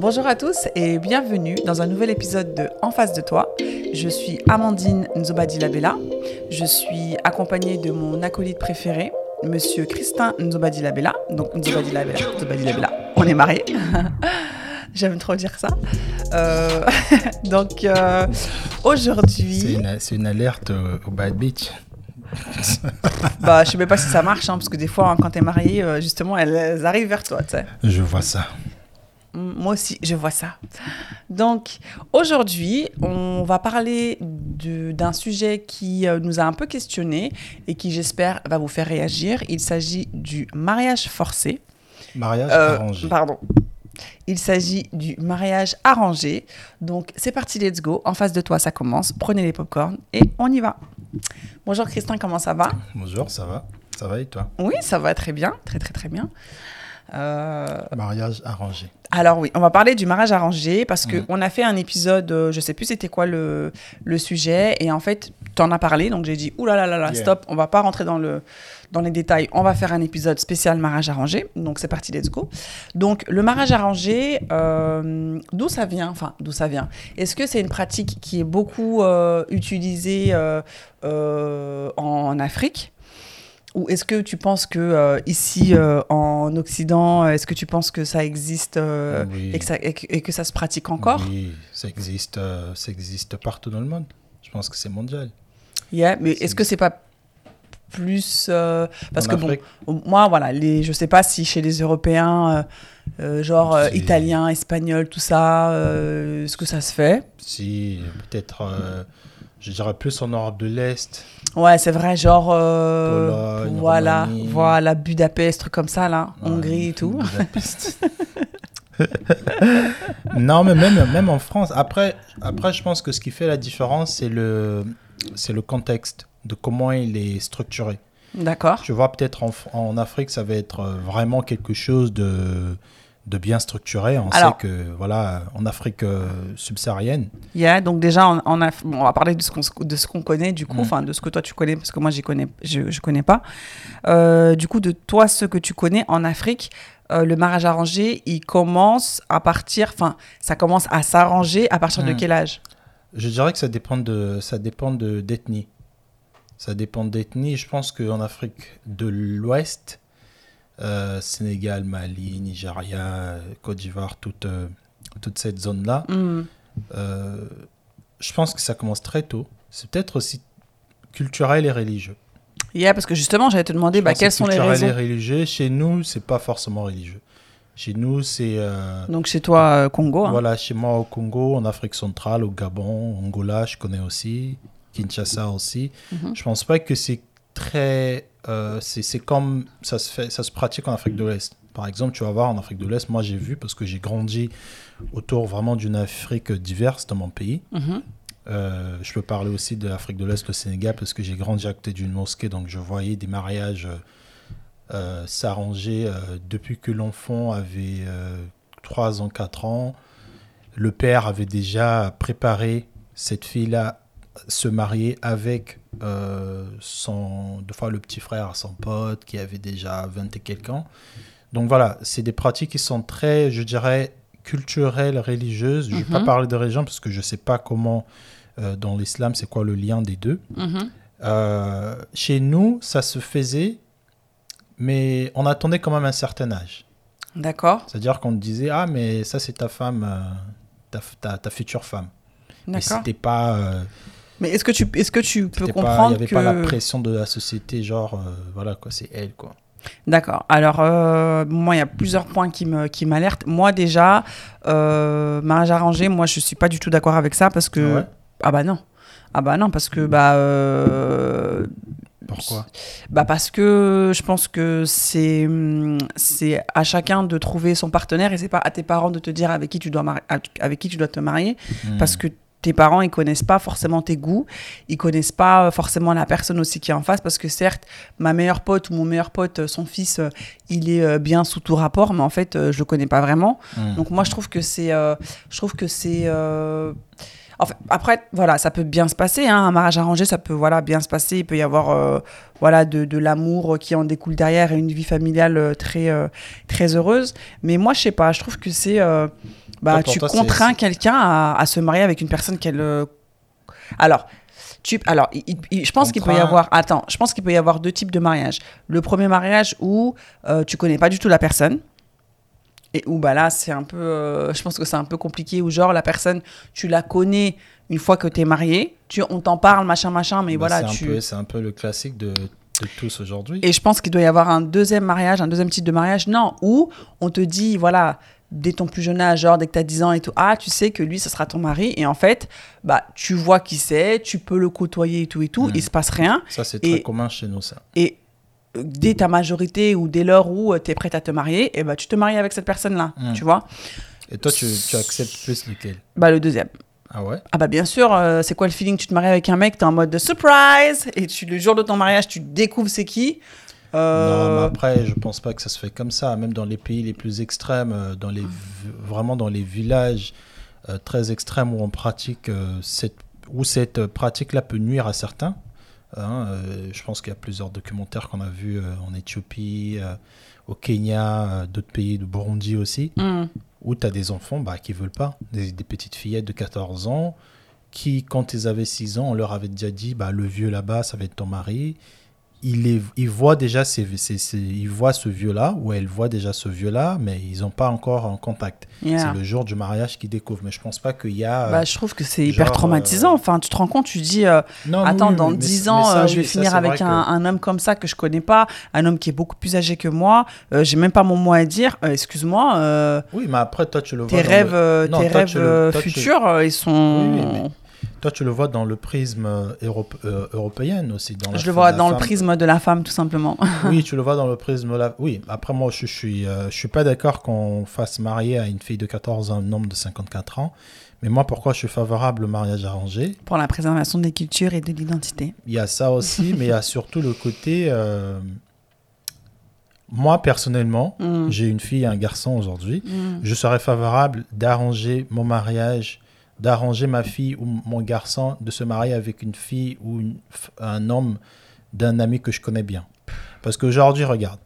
Bonjour à tous et bienvenue dans un nouvel épisode de En face de toi. Je suis Amandine Nzobadi Labella. Je suis accompagnée de mon acolyte préféré, Monsieur Christin Nzobadi Labella. Donc Nzobadi Labella, Nzobadi Labella. On est mariés. J'aime trop dire ça. Euh, donc euh, aujourd'hui. C'est une, alerte au, Bad Beach. bah, je sais même pas si ça marche, hein, parce que des fois, hein, quand t'es marié, euh, justement, elles, elles arrivent vers toi. Je vois ça. Moi aussi, je vois ça. Donc, aujourd'hui, on va parler d'un sujet qui euh, nous a un peu questionné et qui, j'espère, va vous faire réagir. Il s'agit du mariage forcé. Mariage Euh, arrangé. Pardon. Il s'agit du mariage arrangé. Donc, c'est parti, let's go. En face de toi, ça commence. Prenez les popcorns et on y va. Bonjour Christin, comment ça va? Bonjour, ça va? Ça va et toi? Oui, ça va très bien. Très, très, très bien. Euh, Mariage arrangé. Alors oui, on va parler du mariage arrangé parce que Mhm. on a fait un épisode, euh, je sais plus c'était quoi le, le sujet, et en fait, tu en as parlé, donc j'ai dit, ouh là là là Yeah. stop, on va pas rentrer dans, le, dans les détails, on va faire un épisode spécial mariage arrangé, donc c'est parti, let's go. Donc le mariage arrangé, euh, d'où ça vient Enfin, d'où ça vient? Est-ce que c'est une pratique qui est beaucoup utilisée en Afrique? Ou est-ce que tu penses que euh, ici euh, en Occident, est-ce que tu penses que ça existe euh, Oui. et, que ça, et, que, et que ça se pratique encore? Oui, ça existe, euh, ça existe partout dans le monde. Je pense que c'est mondial. Yeah, mais est-ce que c'est pas plus euh, parce En que Afrique, bon, moi voilà, les, je sais pas si chez les Européens, euh, euh, genre euh, italien, espagnol, tout ça, euh, est-ce que ça se fait? Si, peut-être, euh, je dirais plus en Europe de l'Est. Ouais, c'est vrai, genre euh, Pologne, voilà, Roumanie. voilà, Budapest, truc comme ça là, Ouais, Hongrie et tout. Budapest. non, mais même, même en France. Après, après, je pense que ce qui fait la différence, c'est le, c'est le contexte de comment il est structuré. D'accord. Tu vois, peut-être en, en Afrique, ça va être euh, vraiment quelque chose de, de bien structuré. On Alors- sait que, voilà, en Afrique euh, subsaharienne, Yeah, donc déjà, on, on a, bon, on va parler de ce qu'on de ce qu'on connaît, du coup, Mm. enfin de ce que toi tu connais, parce que moi j'y connais, je, je connais pas. Euh, du coup, de toi, ce que tu connais en Afrique, euh, le mariage arrangé, il commence à partir, enfin, ça commence à s'arranger à partir de Mm. quel âge? Je dirais que ça dépend de, ça dépend de, d'ethnie. Ça dépend d'ethnie. Je pense qu'en Afrique de l'Ouest, euh, Sénégal, Mali, Nigeria, Côte d'Ivoire, toute, euh, toute cette zone-là, Mm. euh, je pense que ça commence très tôt. C'est peut-être aussi culturel et religieux. Yeah, parce que justement, j'allais te demander, bah, quelles sont les culturel raisons et religieux. Chez nous, c'est pas forcément religieux. Chez nous, c'est euh, Donc chez toi, euh, Congo. hein. voilà, chez moi au Congo, en Afrique centrale, au Gabon, Angola, je connais aussi, Kinshasa aussi. Mhm. Je pense pas que c'est très, euh, c'est comme ça se fait, ça se pratique en Afrique de l'Est. Par exemple, tu vas voir en Afrique de l'Est, moi j'ai vu parce que j'ai grandi autour vraiment d'une Afrique diverse dans mon pays. Mhm. Euh, je peux parler aussi de l'Afrique de l'Est, le Sénégal, parce que j'ai grandi à côté d'une mosquée, donc je voyais des mariages euh, s'arranger depuis que l'enfant avait euh, 3 ans, 4 ans. Le père avait déjà préparé cette fille-là se marier avec euh, son, deux fois le petit frère, son pote, qui avait déjà 20 et quelques ans. Donc voilà, c'est des pratiques qui sont très, je dirais, culturelles, religieuses. Je ne vais pas Mhm. parler de religion parce que je ne sais pas comment, euh, dans l'islam, c'est quoi le lien des deux. Mhm. Euh, chez nous, ça se faisait, mais on attendait quand même un certain âge. D'accord, C'est-à-dire qu'on disait, ah, mais ça, c'est ta femme, ta, ta, ta future femme. Mais d'accord. c'était pas, Mais est-ce que tu, est-ce que tu peux pas- il comprendre n'y avait que pas la pression de la société, genre, euh, voilà, quoi, c'est elle, quoi. D'accord. Alors, euh, moi, il y a plusieurs points qui me qui m'alertent. Moi, déjà, euh, mariage arrangé, moi, je suis pas du tout d'accord avec ça parce que Ah ouais ah bah non, ah bah non parce que bah euh, Pourquoi? Bah parce que je pense que c'est c'est à chacun de trouver son partenaire et c'est pas à tes parents de te dire avec qui tu dois mari- avec qui tu dois te marier parce que tes parents ils connaissent pas forcément tes goûts ils connaissent pas euh, forcément la personne aussi qui est en face parce que certes ma meilleure pote ou mon meilleur pote euh, son fils euh, il est bien sous tout rapport mais en fait je le connais pas vraiment Hmm. donc moi je trouve que c'est euh, je trouve que c'est euh, Enfin, après, voilà, ça peut bien se passer. Hein, un mariage arrangé, ça peut voilà, bien se passer. Il peut y avoir euh, voilà, de, de l'amour qui en découle derrière et une vie familiale très, très heureuse. Mais moi, je sais pas, je trouve que c'est. Bah, tu toi, contrains quelqu'un à, à se marier avec une personne qu'elle. euh, Alors, tu, alors, il- il- il- je pense qu'il peut y avoir. Attends, je pense qu'il peut y avoir deux types de mariage. Le premier mariage où euh, tu connais pas du tout la personne. Et où bah là, c'est un peu. euh, je pense que c'est un peu compliqué. Où genre, la personne, tu la connais une fois que tu es marié. Tu, on t'en parle, machin, machin, mais Bah, voilà. c'est un tu... peu- c'est un peu le classique de tous aujourd'hui. Et je pense qu'il doit y avoir un deuxième mariage, un deuxième type de mariage, non, où on te dit, voilà, dès ton plus jeune âge, genre dès que tu as 10 ans et tout, ah, tu sais que lui, ce sera ton mari. Et en fait, bah, tu vois qui c'est, tu peux le côtoyer et tout et tout, Mm. il se passe rien. Ça, c'est très Et- commun chez nous, ça. Et euh, dès ta majorité ou dès l'heure où tu es prête à te marier, et bah, tu te maries avec cette personne-là, tu vois. Et toi, tu, tu acceptes plus lequel Bah, le deuxième. Ah ouais? Ah bah bien sûr, euh, c'est quoi le feeling? Tu te maries avec un mec, t'es en mode de surprise, et tu, le jour de ton mariage, tu découvres c'est qui. Euh, Non, mais après, je pense pas que ça se fait comme ça. Même dans les pays les plus extrêmes, euh, dans les, vraiment dans les villages euh, très extrêmes où on pratique euh, cette, où cette euh, pratique-là peut nuire à certains. hein, euh, je pense qu'il y a plusieurs documentaires qu'on a vus euh, en Éthiopie, euh, au Kenya, euh, d'autres pays, de Burundi aussi, hmm. où tu as des enfants bah, qui veulent pas, des, des petites fillettes de 14 ans, qui, quand ils avaient 6 ans, on leur avait déjà dit, bah, le vieux là-bas, ça va être ton mari. Il, est, il voit déjà ces, ces- ces- il voit ce vieux-là, ou elle voit déjà ce vieux-là, mais ils n'ont pas encore en contact. Yeah. C'est le jour du mariage qu'ils découvrent. Mais je pense pas qu'il y a... euh, Bah, je trouve que c'est hyper genre, traumatisant. euh, Enfin, tu te rends compte, tu dis, euh, non, attends, oui, dans mais- 10 mais ans, ça, euh, je vais oui, finir avec un, que- un homme comme ça que je connais pas, un homme qui est beaucoup plus âgé que moi. Euh, J'ai même pas mon mot à dire. Euh, Excuse-moi, euh, Oui, mais après, toi, tu le vois tes rêves, le- euh, Non, tes toi, rêves tu le- euh, toi, tu- futurs, euh, ils sont. Toi, tu le vois dans le prisme euh, europe- euh, européen aussi. Dans la Je le vois la dans le prisme de la femme, tout simplement. Oui, tu le vois dans le prisme là. Oui, après moi, je, je suis, euh, je suis pas d'accord qu'on fasse marier à une fille de 14 ans un homme de 54 ans. Mais moi, pourquoi je suis favorable au mariage arrangé? Pour la préservation des cultures et de l'identité. Il y a ça aussi, mais il y a surtout le côté. euh, moi, personnellement, Mm. j'ai une fille et un garçon aujourd'hui. Mm. Je serais favorable d'arranger mon mariage, d'arranger ma fille ou mon garçon de se marier avec une fille ou une un homme d'un ami que je connais bien. Parce qu'aujourd'hui, regarde,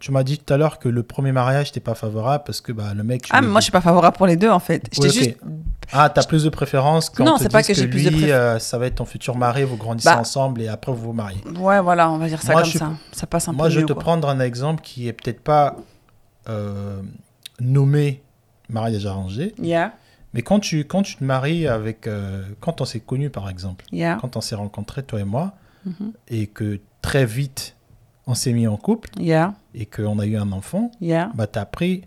tu m'as dit tout à l'heure que le premier mariage, t'es pas favorable parce que bah, le mec... Ah, mais moi, je suis pas favorable pour les deux, en fait. Oui, juste. Ah, t'as plus de préférence quand Non, c'est pas dise que j'ai plus de lui, préf- euh, ça va être ton futur mari, vous grandissez Bah. ensemble et après vous vous mariez. Ouais, voilà, on va dire ça Moi, comme je ça. Ça passe un Moi, peu je vais te quoi. prendre un exemple qui est peut-être pas euh, nommé mariage arrangé, Yeah, mais quand tu, quand tu te maries avec... euh, quand on s'est connus, par exemple, yeah. quand on s'est rencontrés, toi et moi, Mhm. et que très vite, on s'est mis en couple Yeah, et qu'on a eu un enfant, yeah, bah, tu as appris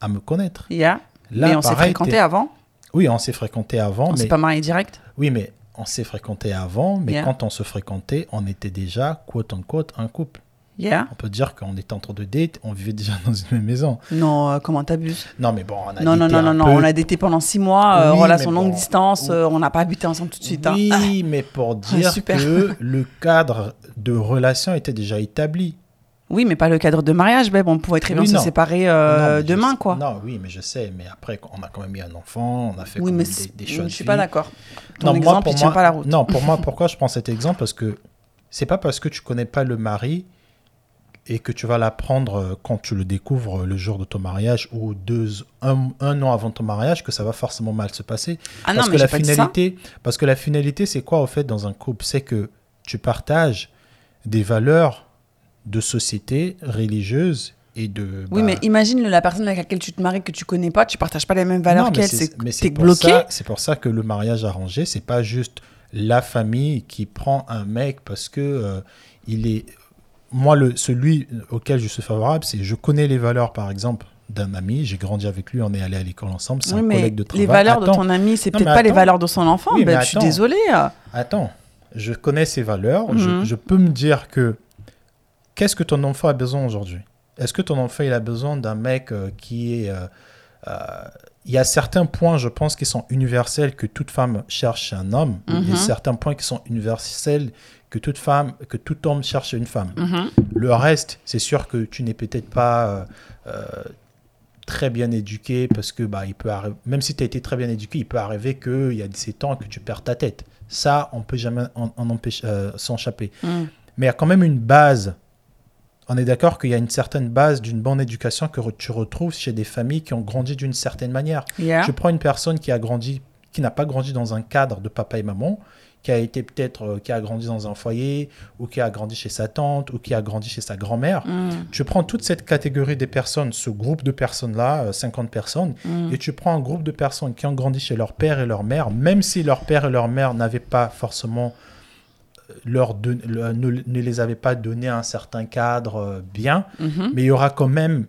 à me connaître. yeah. Là, Et on s'est fréquenté avant Oui, on s'est fréquenté avant, On mais... s'est pas marié direct Oui, mais on s'est fréquenté avant, mais quand on se fréquentait, on était déjà, quote unquote, un couple. Yeah. On peut dire qu'on était entre deux dates, on vivait déjà dans une même maison. Non, euh, comment t'abuses? Non, mais bon, on a Non, non, non, non, non, on a daté pendant six mois, euh, Oui, relation longue bon. distance, euh, on n'a pas habité ensemble tout de suite. hein. Oui, mais pour dire que le cadre de relation était déjà établi. Oui, mais pas le cadre de mariage, babe. On pouvait très bien Oui, se séparer Non, euh, demain, sais- quoi. Non, oui, mais je sais, mais après, on a quand même eu un enfant, on a fait quand mais même des, des choix je de suis pas d'accord. Ton Non, moi, exemple, pour il tient moi- pas la route. Non, pour moi, pourquoi je prends cet exemple Parce que c'est pas parce que tu connais pas le mari et que tu vas l'apprendre euh, quand tu le découvres euh, le jour de ton mariage ou deux, un, un an avant ton mariage que ça va forcément mal se passer. Ah parce que la finalité, parce que la finalité, c'est quoi au fait dans un couple? C'est que tu partages des valeurs de société religieuse et de. Oui, bah, mais imagine la personne avec laquelle tu te maries que tu connais pas, tu partages pas les mêmes valeurs qu'elle, c'est- bloqué. ça- C'est pour ça que le mariage arrangé, c'est pas juste la famille qui prend un mec parce que euh, il est. Moi, le, celui auquel je suis favorable, c'est je connais les valeurs, par exemple, d'un ami. J'ai grandi avec lui, on est allé à l'école ensemble. C'est Oui, un collègue de travail. les valeurs de ton ami, c'est peut-être pas les valeurs de son enfant. Oui, babe, je suis attends. désolée. Attends, je connais ses valeurs. je- Mhm. je, peux me dire que qu'est-ce que ton enfant a besoin aujourd'hui? Est-ce que ton enfant il a besoin d'un mec euh, qui est euh, euh, il y a certains points, je pense, qui sont universels que toute femme cherche chez un homme, Mhm. et certains points qui sont universels que toute femme, que tout homme cherche une femme. Mhm. Le reste, c'est sûr que tu n'es peut-être pas euh, euh, très bien éduqué parce que bah, il peut même si tu as été très bien éduqué, il peut arriver qu'il y a ces temps que tu perds ta tête. Ça, on peut jamais en, en euh. Mhm. Mais il y a quand même une base on est d'accord qu'il y a une certaine base d'une bonne éducation que re- tu retrouves chez des familles qui ont grandi d'une certaine manière. Yeah. Je prends une personne qui a grandi, qui n'a pas grandi dans un cadre de papa et maman, qui a été peut-être, euh, qui a grandi dans un foyer, ou qui a grandi chez sa tante, ou qui a grandi chez sa grand-mère. Mm, Tu prends toute cette catégorie des personnes, ce groupe de personnes-là, euh, 50 personnes, mm. et tu prends un groupe de personnes qui ont grandi chez leur père et leur mère, même si leur père et leur mère n'avaient pas forcément euh, leur don- le- ne, ne les avaient pas donné un certain cadre euh, bien, Mhm. mais il y aura quand même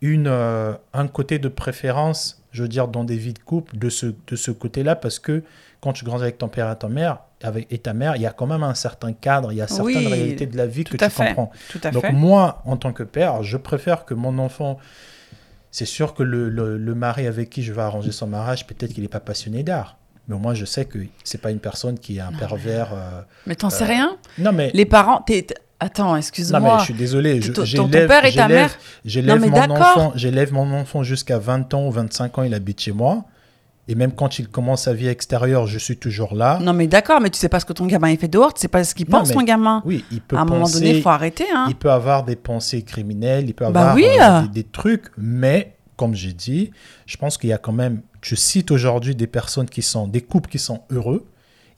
une, euh, un côté de préférence, je veux dire, dans des vies de couple de ce, de ce côté-là, parce que quand tu grandis avec ton père et ta mère, avec, et ta mère, il y a quand même un certain cadre, il y a certaines Oui, réalités de la vie que tu fait. comprends. Tout à Donc fait. moi, en tant que père, je préfère que mon enfant, c'est sûr que le, le- le mari avec qui je vais arranger son mariage, peut-être qu'il n'est pas passionné d'art. Mais moi, je sais que c'est pas une personne qui est un pervers. euh, Mais t'en sais rien Non, mais, Les parents, attends, non, mais excuse-moi. je suis désolé. je- Ton- père et ta mère- J'élève mon, enfant, j'élève mon enfant jusqu'à 20 ans ou 25 ans, il habite chez moi. Et même quand il commence sa vie extérieure, je suis toujours là. Non, mais d'accord, mais tu sais pas ce que ton gamin il fait dehors, tu sais pas ce qu'il pense, mais- ton gamin. Oui, il peut à un moment donné, il faut arrêter. Hein. Il peut avoir des pensées criminelles, il peut Bah avoir oui. euh, des, des trucs, mais comme j'ai dit, je pense qu'il y a quand même, tu cites aujourd'hui des personnes qui sont, des couples qui sont heureux,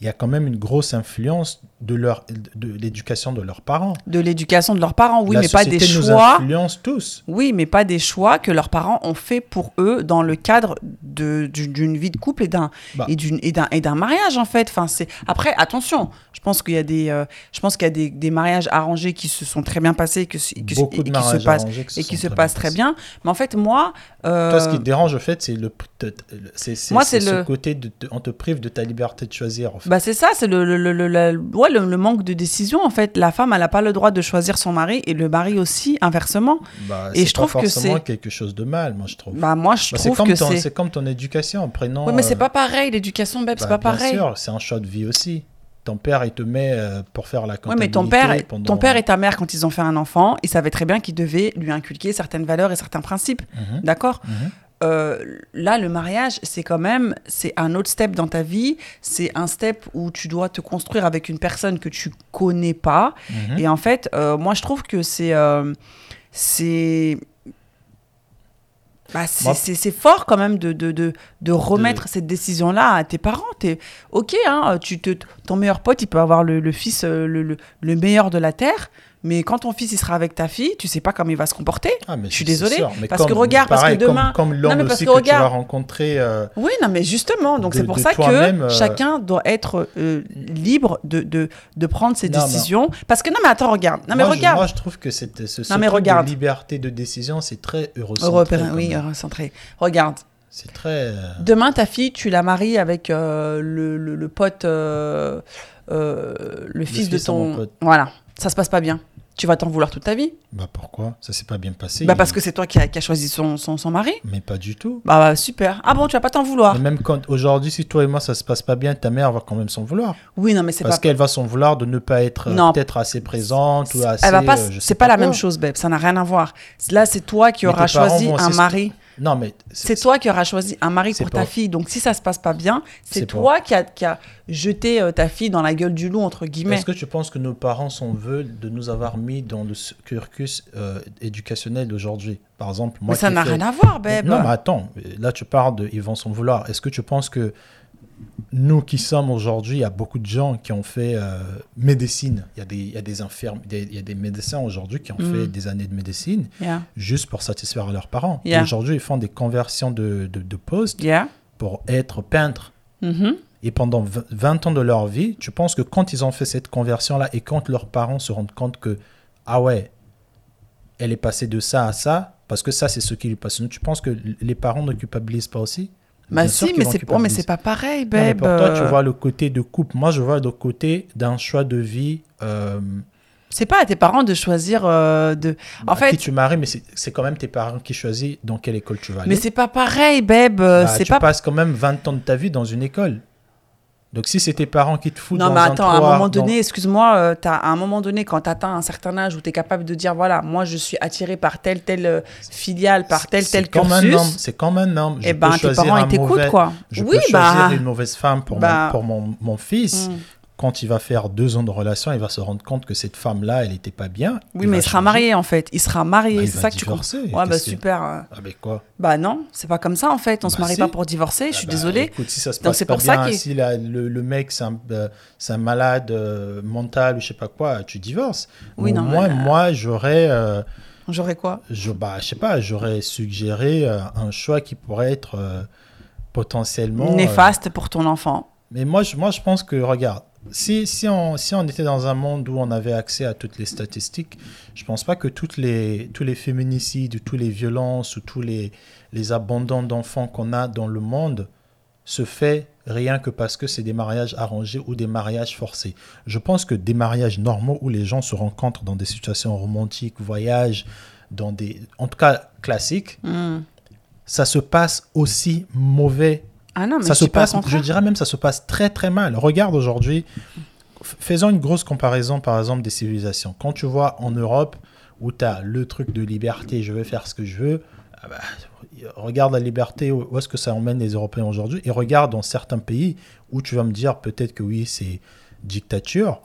il y a quand même une grosse influence de, leur, de l'éducation de leurs parents. De l'éducation de leurs parents, oui, La mais pas des nous choix. influence tous. Oui, mais pas des choix que leurs parents ont fait pour eux dans le cadre de- du- d'une vie de couple et d'un Bah. et d'une et d'un et d'un mariage en fait. Enfin, c'est après attention. Je pense qu'il y a des euh, je pense qu'il y a des, des mariages arrangés qui se sont très bien passés et que, et que- Beaucoup et de qui se mariages passent arrangés qui et se qui se très passent bien très bien. Mais en fait, moi, euh, Toi, ce qui te dérange, en fait, c'est le, c'est, c'est, ce le- côté de, de- on te prive de ta liberté de choisir. En fait. Bah c'est ça, c'est le, le, le, le- le- ouais, le, le manque de décision en fait. La femme, elle n'a pas le droit de choisir son mari et le mari aussi, inversement. Bah, et je trouve que forcément c'est- quelque chose de mal, moi, je trouve. Bah moi, je Bah, trouve comme que ton, c'est. c'est comme ton éducation, prenant. Oui, mais c'est euh, pas pareil, l'éducation, Beb, c'est Bah, pas bien pareil. sûr, c'est un choix de vie aussi. Ton père, il te met euh, pour faire la Oui, comptabilité. mais ton père, pendant- ton père et ta mère, quand ils ont fait un enfant, ils savaient très bien qu'ils devaient lui inculquer certaines valeurs et certains principes. Mhm, D'accord? Mhm. Euh, Là, le mariage, c'est quand même, c'est un autre step dans ta vie. C'est un step où tu dois te construire avec une personne que tu connais pas. Mhm. Et en fait, euh, moi, je trouve que c'est, euh, c'est, bah, c'est, c'est- fort quand même de, de, de, de remettre cette décision-là à tes parents. T'es, ok, hein, tu te, ton meilleur pote, il peut avoir le, le fils le, le, le meilleur de la terre. Mais quand ton fils il sera avec ta fille, tu sais pas comment il va se comporter. Ah, mais je suis désolée, sûr. Mais parce que comme- regarde, parce que comme- demain- Comme, Non, l'homme mais aussi que que, tu vas rencontrer. euh, Oui, non, mais justement, donc c'est pour ça que euh, chacun doit être euh, libre de, de, de prendre ses Non, décisions. Parce que non, mais attends, regarde. Non, mais moi, je- regarde. moi, je trouve que cette, ce, ce Non, mais truc regarde. de liberté de décision, c'est très eurocentré. Européen, oui, même. recentré. Regarde. C'est très. Demain, ta fille, tu la maries avec euh, le, le, le pote, le fils de fils de mon ton. Voilà, ça se passe pas bien. Tu vas t'en vouloir toute ta vie. Bah pourquoi? Ça s'est pas bien passé. Bah, il- parce que c'est toi qui as choisi son, son, son mari. Mais pas du tout. Bah, bah, super. Ah bon, tu vas pas t'en vouloir. Et même quand aujourd'hui, si toi et moi ça se passe pas bien, ta mère va quand même s'en vouloir. Oui, non, mais c'est Parce pas. qu'elle va s'en vouloir de ne pas être euh, peut-être assez présente ou assez. Elle va pas. euh, c'est pas, la quoi. même chose, Beb. Ça n'a rien à voir. Là, c'est toi qui auras choisi un mari. Non, mais C'est toi qui auras choisi un mari pour ta fille. Donc, si ça se passe pas bien, c'est toi qui a, qui a jeté euh, ta fille dans la gueule du loup, entre guillemets. Est-ce que tu penses que nos parents s'en veulent de nous avoir mis dans le cursus euh, éducationnel d'aujourd'hui? Par exemple, moi. mais ça n'a rien à voir, Beb. Non, mais attends, là tu parles de ils vont s'en vouloir. Est-ce que tu penses que nous qui sommes aujourd'hui, il y a beaucoup de gens qui ont fait euh, médecine. Il y a des, il y a des infirmes, des- il y a des médecins aujourd'hui qui ont Mm. fait des années de médecine Yeah. juste pour satisfaire leurs parents. Et Yeah. Aujourd'hui, ils font des conversions de, de, de postes Yeah. pour être peintres. Mhm. Et pendant v- 20 ans de leur vie, tu penses que quand ils ont fait cette conversion-là et quand leurs parents se rendent compte que, ah ouais, elle est passée de ça à ça, parce que ça, c'est ce qui lui passionne, tu penses que les parents ne culpabilisent pas aussi? Bah si, mais c'est oh, mais culpabiliser. c'est pas pareil, Non, mais Beb. pour toi, tu vois le côté de couple. Moi, je vois le côté d'un choix de vie. euh, C'est pas à tes parents de choisir euh, de. En bah, fait, qui tu maries, mais c'est quand même tes parents qui choisissent dans quelle école tu vas aller. mais c'est pas pareil, Beb. euh, Bah, c'est tu pas. passes quand même 20 ans de ta vie dans une école. Donc si c'est tes parents qui te foutent Non, dans mais un attends, à un moment dans- donné, excuse-moi, euh, à un moment donné, quand tu atteins un certain âge où tu es capable de dire, voilà, moi je suis attiré par telle, telle euh, filiale, par tel, C'est tel comme un homme, cursus, c'est comme un homme. Je et peux ben tes choisir parents, un ils t'écoutent, quoi. Je oui, peux choisir bah. une mauvaise femme pour, bah- mon, pour mon, mon fils, Mm. Quand il va faire deux ans de relation, il va se rendre compte que cette femme-là, elle n'était pas bien. Oui, mais il sera marié en fait. Il sera marié, Bah, c'est ça que tu comprends. divorcer. Ouais, bah Qu'est-ce que- super. Ah, mais quoi? Bah non, c'est pas comme ça en fait. On se Bah, marie si. pas pour divorcer, je suis Ah bah, désolée. Écoute, si ça se passe pas pour bien, si la- le, le mec c'est un, euh, un malade euh, mental ou je sais pas quoi, tu divorces. Oui, Bon, non, moi, moi, j'aurais, euh, J'aurais quoi? je, bah, je sais pas, j'aurais suggéré un choix qui pourrait être potentiellement Néfaste pour ton enfant. Mais moi, je, moi, je pense que, regarde, si, si, on, si on était dans un monde où on avait accès à toutes les statistiques, je pense pas que toutes les, tous les féminicides, ou tous les violences ou tous les, les abandons d'enfants qu'on a dans le monde se fait rien que parce que c'est des mariages arrangés ou des mariages forcés. Je pense que des mariages normaux où les gens se rencontrent dans des situations romantiques, voyagent, dans des, en tout cas classiques, Hmm. ça se passe aussi mauvais Ah non, mais ça je se pas passe, je dirais même, ça se passe très très mal. Regarde aujourd'hui, faisons une grosse comparaison par exemple des civilisations. Quand tu vois en Europe où tu as le truc de liberté, je vais faire ce que je veux, ah bah, regarde la liberté, où est-ce que ça emmène les Européens aujourd'hui, et regarde dans certains pays où tu vas me dire peut-être que oui, c'est dictature,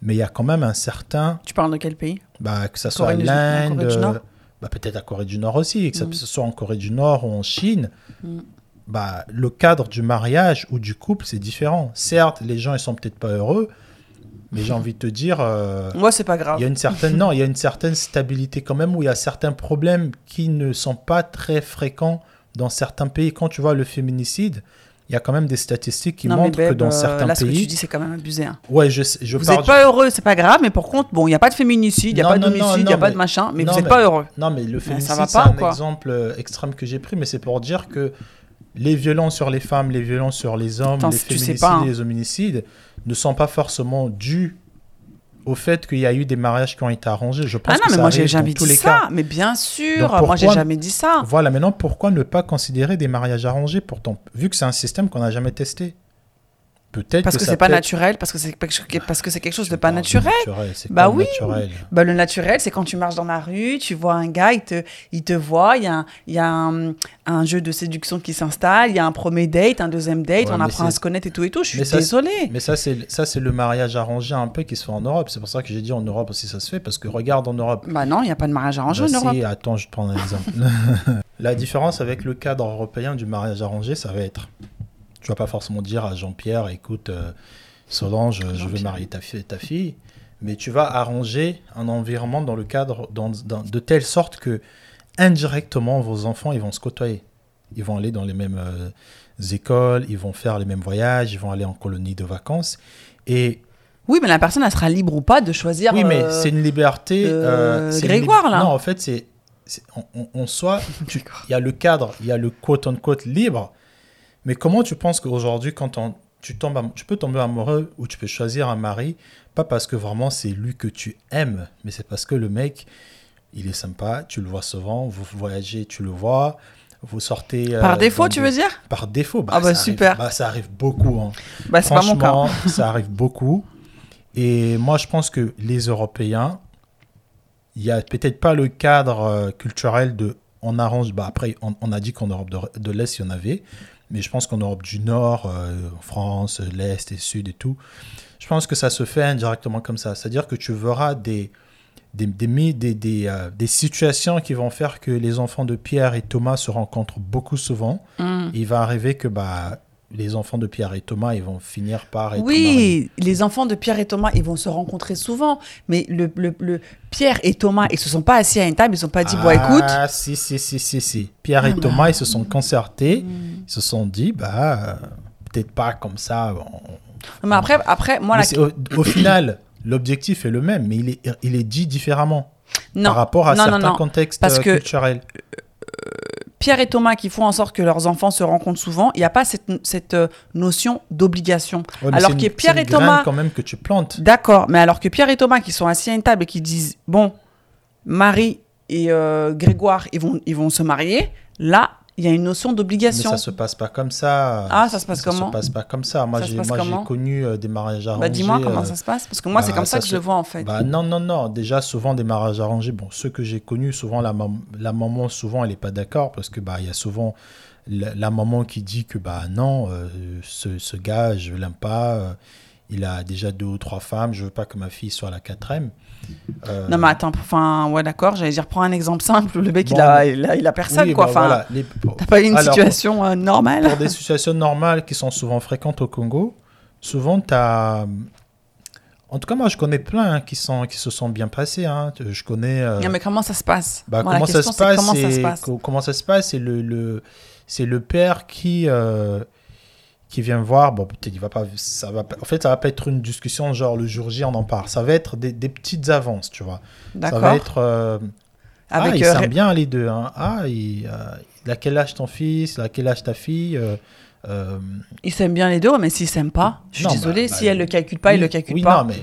mais il y a quand même un certain, Tu parles de quel pays? Bah, que ça soit l'Inde, bah, peut-être la Corée du Nord aussi, que ça Mm. ce soit en Corée du Nord ou en Chine, Mm. Bah, le cadre du mariage ou du couple, c'est différent. Certes, les gens, ils sont peut-être pas heureux, mais j'ai envie de te dire, euh, Moi, c'est pas grave. il y a une certaine, non, il y a une certaine stabilité quand même où il y a certains problèmes qui ne sont pas très fréquents dans certains pays. Quand tu vois le féminicide, il y a quand même des statistiques qui non, montrent que dans euh, certains là, ce que tu pays, dis, c'est quand même abusé. hein. ouais, je, je Vous n'êtes pas heureux, c'est pas grave, mais par contre, bon, il n'y a pas de féminicide, il n'y a Non, pas d'homicide, il n'y a pas de machin, mais non, vous n'êtes pas heureux. Non, mais le ça féminicide, c'est un exemple euh, extrême que j'ai pris, mais c'est pour dire que les violences sur les femmes, les violences sur les hommes, Attends, les si tu sais féminicides pas, hein. et les homicides ne sont pas forcément dus au fait qu'il y a eu des mariages qui ont été arrangés. Je pense Ah non, que mais ça moi, j'ai jamais dit ça. cas. Mais bien sûr, Donc, moi, j'ai pourquoi- jamais dit ça. Voilà, maintenant, pourquoi ne pas considérer des mariages arrangés pourtant, vu que c'est un système qu'on n'a jamais testé? Peut-être Parce que c'est pas naturel, parce que c'est parce que c'est quelque chose de pas de naturel. c'est Bah oui. naturel Bah, le naturel, c'est quand tu marches dans la rue, tu vois un gars, il te, il te voit, il y a, un, il y a un, un jeu de séduction qui s'installe, il y a un premier date, un deuxième date, Ouais, on apprend à se connaître et tout et tout. Je suis Mais ça. Mais ça, c'est ça, c'est le mariage arrangé un peu qui se fait en Europe. C'est pour ça que j'ai dit en Europe aussi ça se fait, parce que regarde en Europe. Bah non, il n'y a pas de mariage arrangé Bah en Europe. si, attends, je te prends un exemple. La différence avec le cadre européen du mariage arrangé, ça va être. Tu vas pas forcément dire à Jean-Pierre, écoute, euh, Solange, je veux marier ta, fille- ta fille, mais tu vas arranger un environnement dans le cadre, dans, dans- de telle sorte que indirectement, vos enfants, ils vont se côtoyer. Ils vont aller dans les mêmes euh, écoles, ils vont faire les mêmes voyages, ils vont aller en colonie de vacances. Et Oui, mais la personne, elle sera libre ou pas de choisir. oui, mais euh, c'est une liberté. euh, une Grégoire, là. Non, en fait, c'est. tu- il y a le cadre, il y a le quote-unquote libre. Mais comment tu penses qu'aujourd'hui, quand on- tu, tombes tu peux tomber amoureux ou tu peux choisir un mari, pas parce que vraiment c'est lui que tu aimes, mais c'est parce que le mec, il est sympa, tu le vois souvent, vous voyagez, tu le vois, vous sortez. euh, Par défaut, tu des- veux dire? Par défaut, bah, Ah bah, ça arrive- super. bah, ça arrive beaucoup. hein. Bah, c'est pas mon cas. Ça arrive beaucoup. Et moi, je pense que les Européens, il y a peut-être pas le cadre euh, culturel de on arrange. Bah après, on, on a dit qu'en Europe de, de l'Est, il y en avait. Mais je pense qu'en Europe du Nord, euh, en France, l'Est et Sud et tout, je pense que ça se fait indirectement comme ça. C'est-à-dire que tu verras des, des, des, des, des, euh, des situations qui vont faire que les enfants de Pierre et Thomas se rencontrent beaucoup souvent. Hmm. Il va arriver que bah, les enfants de Pierre et Thomas, ils vont finir par être mariés. Oui, les enfants de Pierre et Thomas, ils vont se rencontrer souvent. Mais le, le, le- Pierre et Thomas, ils se sont pas assis à une table, ils se sont pas dit, bon, écoute. Ah, si, si, si, si, si. Pierre et Ah. Thomas, ils se sont concertés. Hmm. Ils se sont dit, bah, euh, peut-être pas comme ça. Mais après, après moi, la... au, au final, l'objectif est le même, mais il est, il est dit différemment non, par rapport à non, certains non. contextes Parce euh, que- culturels. Pierre et Thomas qui font en sorte que leurs enfants se rencontrent souvent, il n'y a pas cette, cette euh, notion d'obligation. Ouais, alors que Pierre et Thomas- quand même que tu plantes. D'accord, mais alors que Pierre et Thomas qui sont assis à une table et qui disent, bon, Marie et euh, Grégoire, ils vont, ils vont se marier, là, il y a une notion Mais d'obligation. ça se passe pas comme ça. Ah, ça se passe Ça comment se passe pas comme ça. Moi, Ça j'ai connu euh, des mariages arrangés. Bah, dis-moi comment euh, ça se passe, parce que moi, c'est bah, comme ça, ça que se- je le vois en fait. Bah non, non, non. Déjà, souvent des mariages arrangés. Bon, ceux que j'ai connus, souvent la, mam- la maman, souvent, elle n'est pas d'accord parce que bah il y a souvent la, la maman qui dit que bah non, euh, ce, ce gars, je l'aime pas. euh, il a déjà deux ou trois femmes, je veux pas que ma fille soit la quatrième. Euh, Non, mais attends, enfin, ouais, d'accord, j'allais dire, prends un exemple simple. Le mec, il, a, il, a, il a personne, oui, quoi. bah, Enfin, voilà, les- pour- t'as pas eu une Alors, situation euh, normale pour des situations normales qui sont souvent fréquentes au Congo, souvent tu as. En tout cas, moi, je connais plein hein, qui, sont, qui se sont bien passés. hein. Je connais. euh, Non, mais comment ça se passe? bah, comment, ça se passe, comment ça se passe? co- comment ça se passe C'est le, le, le père qui, qui vient voir. Bon, peut-être il va pas. Ça va, en fait, ça va pas être une discussion genre le jour J, on en parle. Ça va être des, des petites avances, tu vois. Ça va être. euh, ah, Avec ils euh, s'aiment bien les deux. Hein. Ah, il, euh, il a quel âge ton fils? Il a quel âge ta fille? Euh, ils s'aiment bien les deux, mais s'ils s'aiment pas, je suis Non, bah, désolée, bah, si elle le calcule pas, il le calcule oui, pas. non, mais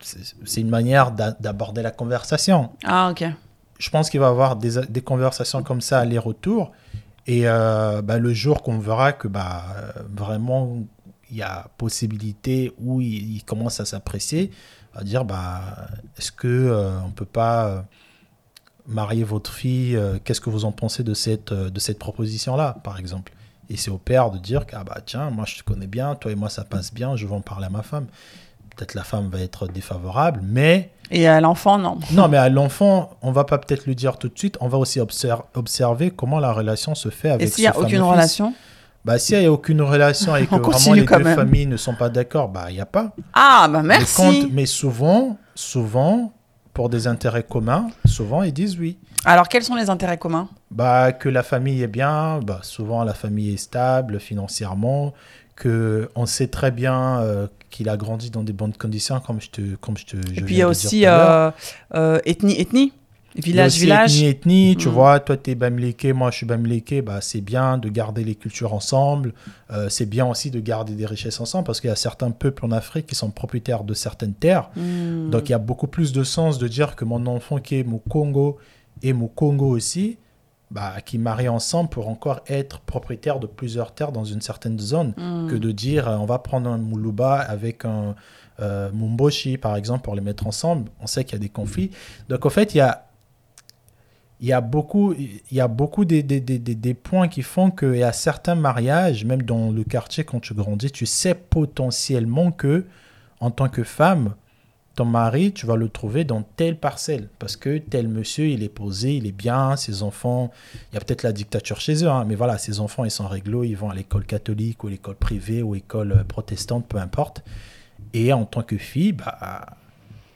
c'est une manière d'a- d'aborder la conversation. Ah, ok. je pense qu'il va y avoir des, des conversations comme ça aller-retour. Et euh, bah, le jour qu'on verra que bah, euh, vraiment il y a possibilité où il, commence à s'apprécier, va dire bah, est-ce que euh, peut pas euh, marier votre fille euh, Qu'est-ce que vous en pensez de cette, proposition-là, par exemple? Et c'est au père de dire ah tiens, moi je te connais bien, toi et moi ça passe bien, je vais en parler à ma femme. Peut-être la femme va être défavorable, mais Et à l'enfant, non. non, mais à l'enfant, on va pas peut-être le dire tout de suite. On va aussi obser- observer comment la relation se fait avec Et s'il y a aucune fils. relation? Bah, s'il n'y a aucune relation et que vraiment les deux même. familles ne sont pas d'accord, bah, il n'y a pas. Ah, bah Mais, merci. quand- mais souvent, souvent, pour des intérêts communs, souvent, ils disent oui. Alors, quels sont les intérêts communs? Bah, que la famille est bien, bah, souvent la famille est stable financièrement, que on sait très bien euh, qu'il a grandi dans des bonnes conditions, comme je te, comme je te. je Et puis, il y a aussi euh, euh, ethnie, ethnie. Village, village. Ethnie, ethnie, tu Mm. vois, toi tu es Bamileke, moi je suis Bamileke, bah, c'est bien de garder les cultures ensemble. C'est bien aussi de garder des richesses ensemble parce qu'il y a certains peuples en Afrique qui sont propriétaires de certaines terres. Hmm. Donc il y a beaucoup plus de sens de dire que mon enfant qui est Mukongo et Mukongo aussi, bah, qui marient ensemble pour encore être propriétaire de plusieurs terres dans une certaine zone Hmm. que de dire euh, on va prendre un Muluba avec un euh, Mumboshi par exemple pour les mettre ensemble. On sait qu'il y a des conflits. Donc en fait, il y a, il y a beaucoup, il y a beaucoup des, des, des, des- des points qui font qu'il y a certains mariages, même dans le quartier quand tu grandis, tu sais potentiellement que en tant que femme, ton mari, tu vas le trouver dans telle parcelle. Parce que tel monsieur, il est posé, il est bien, ses enfants, il y a peut-être la dictature chez eux, hein, mais voilà, ses enfants, ils sont réglo, ils vont à l'école catholique ou l'école privée ou école euh, protestante, peu importe. Et en tant que fille, bah,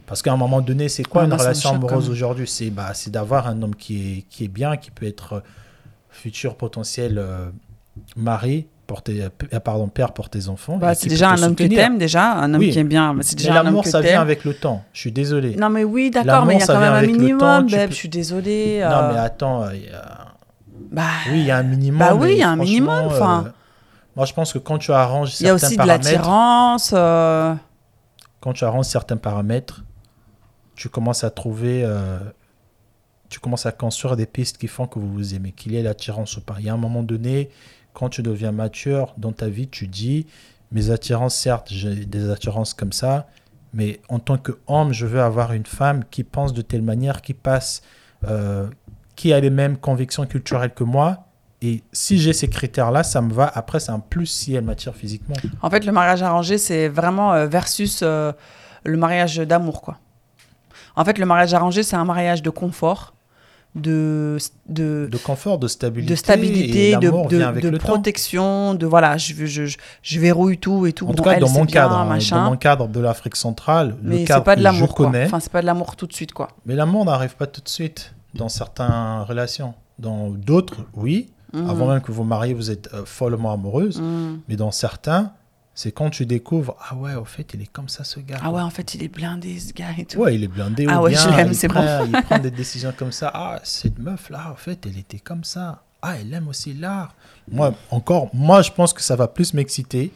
parce qu'à un moment donné, c'est quoi une relation amoureuse aujourd'hui? C'est bah, d'avoir un homme qui est, qui est bien, qui peut être euh, futur potentiel euh, mari, pour tes, euh, pardon, père pour tes enfants. Bah, c'est déjà un homme que soutenir. t'aimes, déjà. Un homme Oui. qui aime bien. mais C'est Mais déjà l'amour, que ça vient avec le temps. Je suis désolé. Non, mais oui, d'accord, mais il y a quand même un minimum, Beb, peux- je suis désolée. Non, euh, mais attends, euh, il y a- bah, oui, il y a un minimum. Bah oui, il y a un minimum, enfin. euh, moi, je pense que quand tu arranges il y a certains aussi de paramètres, l'attirance. euh, quand tu arranges certains paramètres, tu commences à trouver, tu commences à construire des pistes qui font que vous vous aimez, qu'il y ait l'attirance ou pas. Il y a un moment donné, quand tu deviens mature dans ta vie, tu dis, mes attirances, certes, j'ai des attirances comme ça, mais en tant qu'homme, je veux avoir une femme qui pense de telle manière, qui passe, euh, qui a les mêmes convictions culturelles que moi. Et si j'ai ces critères-là, ça me va. Après, c'est un plus si elle m'attire physiquement. En fait, le mariage arrangé, c'est vraiment euh, versus euh, le mariage d'amour, quoi. En fait, le mariage arrangé, c'est un mariage de confort, de, de, De confort, de stabilité. de stabilité, de, le protection, de voilà, je, je, je, je verrouille tout et tout. En tout Bon, cas, elle, dans mon cadre, hein, machin. dans mon cadre de l'Afrique centrale, le mais cadre c'est pas de que l'amour, je quoi. connais, Enfin, c'est pas de l'amour tout de suite, quoi. mais l'amour n'arrive pas tout de suite dans certaines relations. Dans d'autres, oui. Mhm. Avant même que vous mariez, vous êtes euh, follement amoureuse. Mhm. Mais dans certains, c'est quand tu découvres, ah ouais, au fait, il est comme ça ce gars. Ah ouais, en fait, il est blindé, ce gars et tout. Ouais, il est blindé Ah ou ouais, bien je l'aime, c'est prend, il prend des décisions comme ça. Ah, cette meuf-là, en fait, elle était comme ça. Ah, elle aime aussi l'art. Moi, encore, moi, je pense que ça va plus m'exciter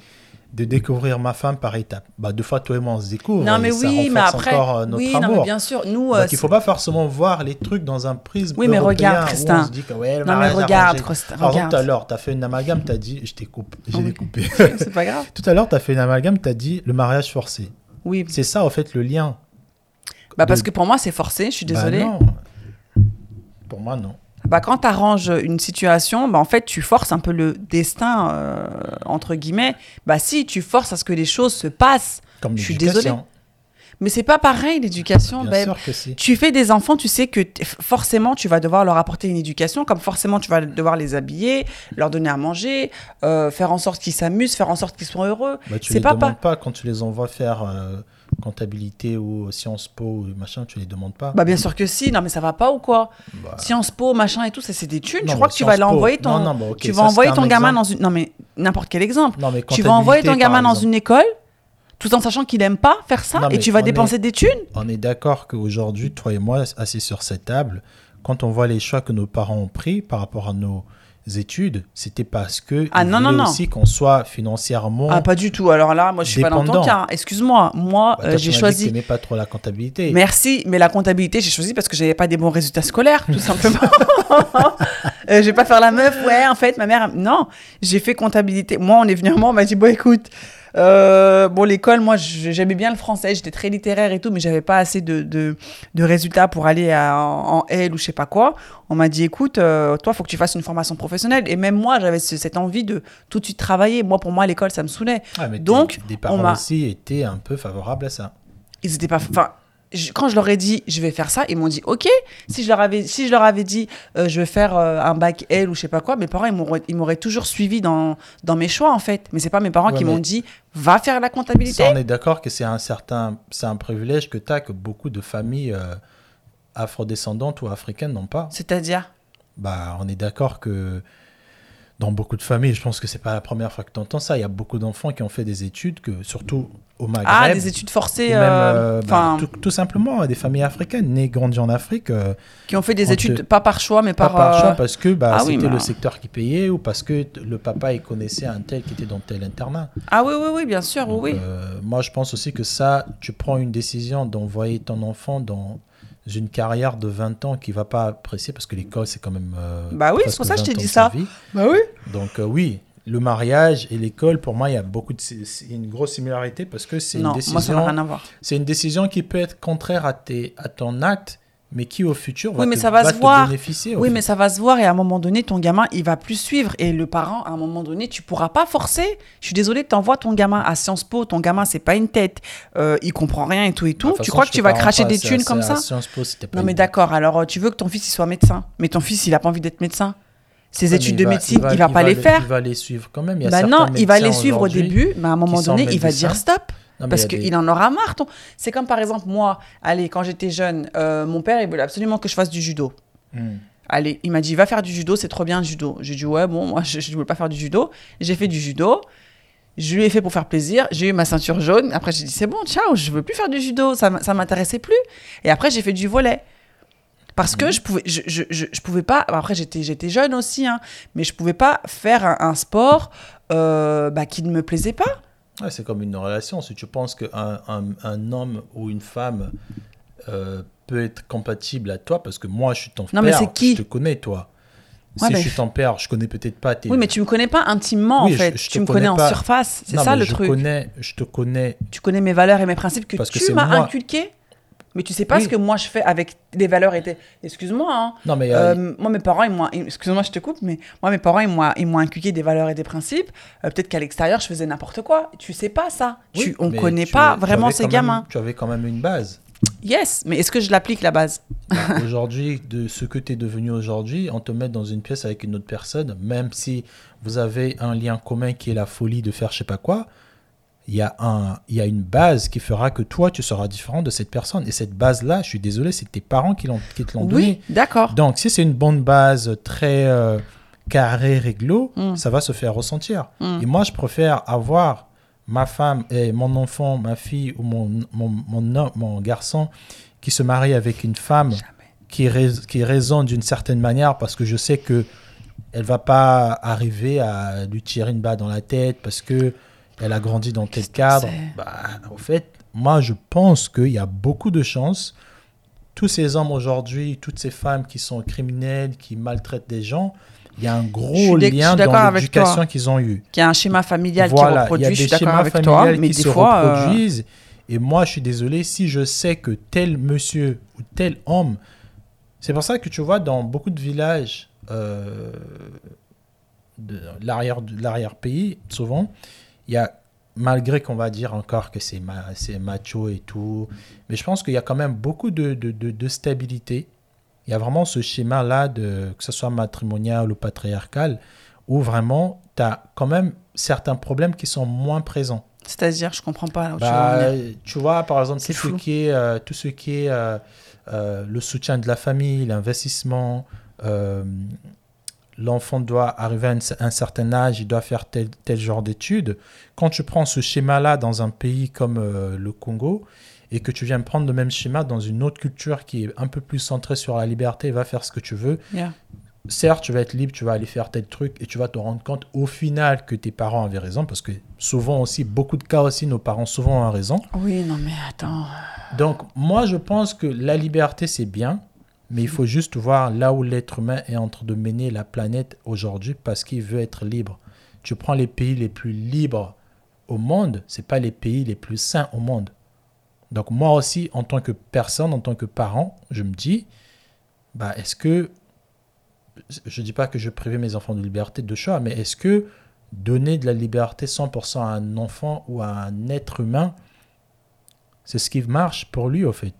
de découvrir ma femme par étapes. Bah, deux fois, toi et moi, on se découvre. Non, et mais ça oui, mais renforce après, encore euh, notre oui, non, amour. mais bien sûr, nous, euh, Donc, il faut pas forcément voir les trucs dans un prisme Oui, mais européen regarde, dit que, ouais, le non mais regarde, arrangé. Christ- Par exemple, tout à l'heure, tu as fait une amalgame, tu as dit, je t'ai coupé, je Oui. l'ai coupé. c'est pas grave. tout à l'heure, tu as fait une amalgame, tu as dit le mariage forcé. Oui, C'est ça, en fait, le lien. bah parce que pour moi c'est forcé. Je suis Bah désolée. non. Pour moi, non. Bah, quand tu arranges une situation, bah, en fait, tu forces un peu le destin, euh, entre guillemets. Bah, si, tu forces à ce que les choses se passent. Comme Je suis désolée. Mais c'est pas pareil, l'éducation. Bien Ben, sûr que si. tu fais des enfants, tu sais que forcément tu vas devoir leur apporter une éducation, comme forcément tu vas devoir les habiller, leur donner à manger, euh, faire en sorte qu'ils s'amusent, faire en sorte qu'ils soient heureux. Bah, tu les pas demandes pas quand tu les envoies faire euh, comptabilité ou Sciences Po ou machin, tu les demandes pas. Bah bien sûr que si, non mais ça va pas ou quoi? Bah, Sciences Po, machin et tout, ça c'est des thunes. Tu crois que tu vas l'envoyer ton, Non, non, bah, tu vas envoyer ton gamin dans une, non mais n'importe quel exemple. non, mais Tu vas envoyer ton gamin dans une école, tout en sachant qu'il aime pas faire ça, et tu vas dépenser est- des thunes? On est d'accord qu'aujourd'hui, toi et moi, assis sur cette table, quand on voit les choix que nos parents ont pris par rapport à nos études, c'était parce que Ah, non, non, non. aussi qu'on soit financièrement. Ah pas du tout. Alors là, moi je suis pas dans ton cas. Excuse-moi, moi Bah, euh, j'ai m'as dit choisi. que pas trop la comptabilité. Merci, mais la comptabilité, j'ai choisi parce que j'avais pas des bons résultats scolaires, tout simplement. euh, je vais pas faire la meuf, ouais, en fait, ma mère. Non, j'ai fait comptabilité. Moi, on est venu à moi, on m'a dit, bon, écoute, euh, bon, l'école, moi, j'aimais bien le français, j'étais très littéraire et tout, mais j'avais pas assez de, de, de résultats pour aller à- en, en L ou je sais pas quoi. On m'a dit, écoute, euh, toi, faut que tu fasses une formation professionnelle. Et même moi, j'avais ce- cette envie de tout de suite travailler. Moi, pour moi, l'école, ça me saoulait. Ah, mais Donc, des parents aussi étaient un peu favorables à ça. ils étaient pas enfin je- quand je leur ai dit je vais faire ça ils m'ont dit ok si je leur avais si je leur avais dit euh, je vais faire euh, un bac L ou je sais pas quoi mes parents ils m'auraient toujours suivi dans dans mes choix en fait. Mais c'est pas mes parents Ouais, qui m'ont dit va faire la comptabilité. Ça, on est d'accord que c'est un certain, c'est un privilège que tu as que beaucoup de familles euh, afrodescendantes ou africaines n'ont pas. c'est-à-dire? Bah, on est d'accord que dans beaucoup de familles, je pense que c'est pas la première fois que tu entends ça. Il y a beaucoup d'enfants qui ont fait des études, que surtout au Maghreb. ah des études forcées même, euh, euh, bah, tout, tout simplement des familles africaines nées grandies en Afrique euh, qui ont fait des études te- pas par choix mais pas par, par euh, choix parce que bah, ah oui, c'était mais- le secteur qui payait ou parce que le papa il connaissait un tel qui était dans tel internat ah oui oui oui bien sûr Donc, oui oui euh, moi, je pense aussi que ça, tu prends une décision d'envoyer ton enfant dans une carrière de 20 ans qu'il va pas apprécier parce que l'école, c'est quand même. euh, Bah oui, c'est pour ça que je t'ai 20 ans dit ça. vie. bah oui Donc, euh, oui, le mariage et l'école, pour moi, il y a beaucoup de. Une grosse similarité parce que c'est une, non moi ça n'a décision, rien à voir c'est une décision qui peut être contraire à, tes, à ton acte, mais qui au futur va, Oui, mais te, ça va se te voir. bénéficier. Oui, mais ça va se voir et à un moment donné, ton gamin, il va plus suivre. Et le parent, à un moment donné, tu pourras pas forcer. Je suis désolée, tu envoies ton gamin à Sciences Po, ton gamin, c'est pas une tête, euh, il comprend rien et tout et De tout. tu façon, crois que tu vas cracher des thunes comme ça? Sciences Po, pas Non, mais d'accord, alors euh, tu veux que ton fils, il soit médecin? Mais ton fils, il a pas envie d'être médecin. Ses Ouais, études de va- médecine, il va, il pas les le- faire. Il va les suivre quand même. Il y a Bah non, il va les suivre au début, mais à un moment donné, il va dire stop. Non, Parce des- qu'il en aura marre. ton- C'est comme par exemple, moi, allez, quand j'étais jeune, euh, mon père, il voulait absolument que je fasse du judo. Hmm. Allez, il m'a dit, va faire du judo, c'est trop bien le judo. J'ai dit, ouais, bon, moi, je ne voulais pas faire du judo. J'ai fait du judo. Je lui ai fait pour faire plaisir. J'ai eu ma ceinture jaune. Après, j'ai dit, c'est bon, ciao, je veux plus faire du judo. Ça ça m'intéressait plus. Et après, j'ai fait du volet. Parce que je pouvais, je, je, je, je pouvais pas. Après, j'étais, j'étais jeune aussi, hein, mais je pouvais pas faire un, un sport euh, bah, qui ne me plaisait pas. Ouais, c'est comme une relation. Si tu penses qu'un un, un homme ou une femme euh, peut être compatible à toi, parce que moi, je suis ton Non, père, mais c'est qui je te connais, toi. Ouais, si mais- je suis ton père, je connais peut-être pas tes... Oui, mais tu me connais pas intimement, Oui, en fait. je- tu me connais connais en surface. C'est ça mais le je truc. Connais, je te connais... tu connais mes valeurs et mes principes que Parce tu m'as moi. Mais tu sais pas Oui. ce que moi je fais avec les valeurs et tes- Excuse-moi, hein. Non, mais... euh, Euh, moi, mes parents, ils m'ont. Excuse-moi, je te coupe, mais moi, mes parents, ils m'ont, ils m'ont inculqué des valeurs et des principes. Euh, peut-être qu'à l'extérieur, je faisais n'importe quoi. Tu sais pas ça. oui, tu, on connaît tu- pas vraiment ces même- gamins. tu avais quand même une base. Yes, mais est-ce que je l'applique la base? Aujourd'hui, de ce que tu es devenu aujourd'hui, on te met dans une pièce avec une autre personne, même si vous avez un lien commun qui est la folie de faire je sais pas quoi, il y, a un, il y a une base qui fera que toi, tu seras différent de cette personne. Et cette base-là, je suis désolé, c'est tes parents qui, l'ont, qui te l'ont Oui, donnée. d'accord. Donc, si c'est une bonne base très euh, carré, réglo, Mm. ça va se faire ressentir. Mm. Et moi, je préfère avoir ma femme et mon enfant, ma fille ou mon, mon, mon, homme- mon garçon qui se marie avec une femme qui, rais- qui raisonne d'une certaine manière parce que je sais que elle va pas arriver à lui tirer une balle dans la tête parce que elle a grandi dans tel Qu'est-ce que cadre. Bah, au fait, moi, je pense qu'il y a beaucoup de chances. Tous ces hommes aujourd'hui, toutes ces femmes qui sont criminelles, qui maltraitent des gens, il y a un gros lien dans l'éducation qu'ils ont eu. Qu'il y a un schéma familial qui Voilà, il y reproduit, a je suis des d'accord schémas avec toi. Mais qui des se fois. euh, reproduisent. Et moi, je suis désolé, si je sais que tel monsieur ou tel homme C'est pour ça que tu vois, dans beaucoup de villages euh, de l'arrière-pays, souvent, il y a, malgré qu'on va dire encore que c'est ma- macho et tout, mais je pense qu'il y a quand même beaucoup de, de, de- de stabilité. Il y a vraiment ce schéma-là, que ce soit matrimonial ou patriarcal, où vraiment, tu as quand même certains problèmes qui sont moins présents. C'est-à-dire, je comprends pas. là où Bah, tu vois, par exemple, C'est tout ce, qui est, euh, tout ce qui est euh, euh, le soutien de la famille, l'investissement, euh, l'enfant doit arriver à un, certain âge, il doit faire tel, tel genre d'études. Quand tu prends ce schéma-là dans un pays comme euh, le Congo et que tu viens prendre le même schéma dans une autre culture qui est un peu plus centrée sur la liberté, va faire ce que tu veux, Yeah. certes, tu vas être libre, tu vas aller faire tel truc et tu vas te rendre compte au final que tes parents avaient raison parce que souvent aussi, beaucoup de cas aussi, nos parents souvent ont raison. Oui, non, mais attends. Donc, moi, je pense que la liberté, c'est bien, mais il faut juste voir là où l'être humain est en train de mener la planète aujourd'hui parce qu'il veut être libre. Tu prends les pays les plus libres au monde, c'est pas les pays les plus sains au monde. Donc, moi aussi, en tant que personne, en tant que parent, je me dis, bah, est-ce que, je dis pas que je privais mes enfants de liberté de choix, mais est-ce que donner de la liberté 100% à un enfant ou à un être humain, c'est ce qui marche pour lui, au fait?